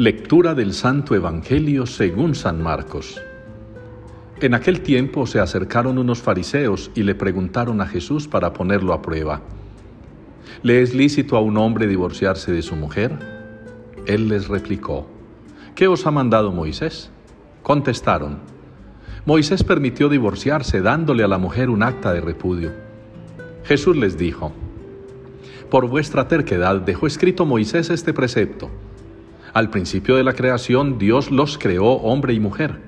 Lectura del Santo Evangelio según San Marcos. En aquel tiempo se acercaron unos fariseos y le preguntaron a Jesús para ponerlo a prueba. ¿Le es lícito a un hombre divorciarse de su mujer? Él les replicó, ¿qué os ha mandado Moisés? Contestaron, Moisés permitió divorciarse dándole a la mujer un acta de repudio. Jesús les dijo, por vuestra terquedad dejó escrito Moisés este precepto al principio de la creación Dios los creó hombre y mujer.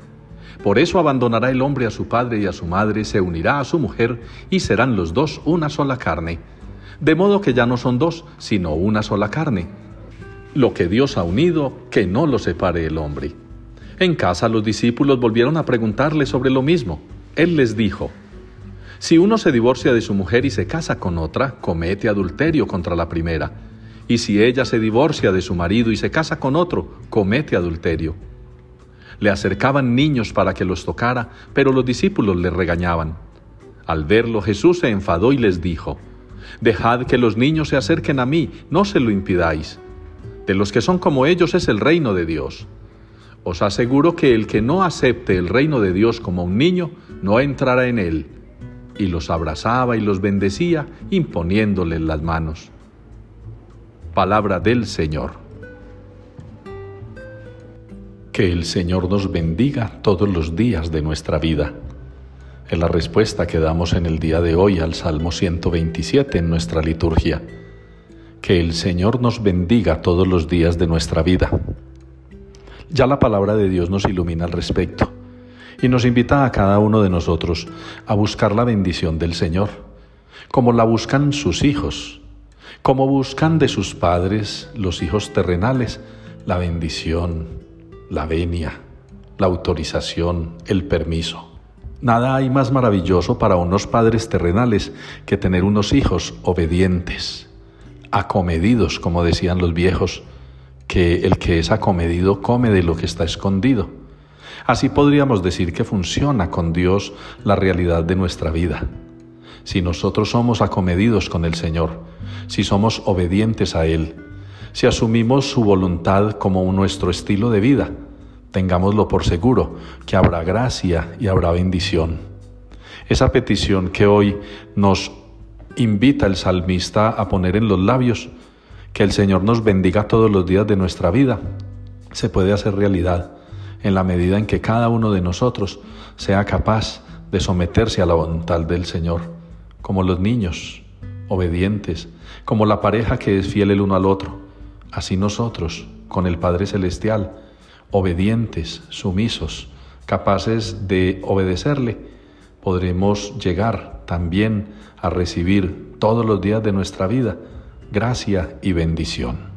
Por eso abandonará el hombre a su padre y a su madre, se unirá a su mujer y serán los dos una sola carne. De modo que ya no son dos, sino una sola carne. Lo que Dios ha unido, que no lo separe el hombre. En casa los discípulos volvieron a preguntarle sobre lo mismo. Él les dijo, Si uno se divorcia de su mujer y se casa con otra, comete adulterio contra la primera y si ella se divorcia de su marido y se casa con otro, comete adulterio. Le acercaban niños para que los tocara, pero los discípulos le regañaban. Al verlo Jesús se enfadó y les dijo, Dejad que los niños se acerquen a mí, no se lo impidáis. De los que son como ellos es el reino de Dios. Os aseguro que el que no acepte el reino de Dios como un niño, no entrará en él. Y los abrazaba y los bendecía, imponiéndoles las manos. Palabra del Señor. Que el Señor nos bendiga todos los días de nuestra vida. Es la respuesta que damos en el día de hoy al Salmo 127 en nuestra liturgia. Que el Señor nos bendiga todos los días de nuestra vida. Ya la palabra de Dios nos ilumina al respecto y nos invita a cada uno de nosotros a buscar la bendición del Señor, como la buscan sus hijos, como buscan de sus padres los hijos terrenales la bendición, la venia, la autorización, el permiso. Nada hay más maravilloso para unos padres terrenales que tener unos hijos obedientes, acomedidos, como decían los viejos, que el que es acomedido come de lo que está escondido. Así podríamos decir que funciona con Dios la realidad de nuestra vida si nosotros somos acomedidos con el Señor, si somos obedientes a Él, si asumimos su voluntad como nuestro estilo de vida, tengámoslo por seguro, que habrá gracia y habrá bendición. Esa petición que hoy nos invita el salmista a poner en los labios, que el Señor nos bendiga todos los días de nuestra vida, se puede hacer realidad en la medida en que cada uno de nosotros sea capaz de someterse a la voluntad del Señor como los niños, obedientes, como la pareja que es fiel el uno al otro. Así nosotros, con el Padre Celestial, obedientes, sumisos, capaces de obedecerle, podremos llegar también a recibir todos los días de nuestra vida gracia y bendición.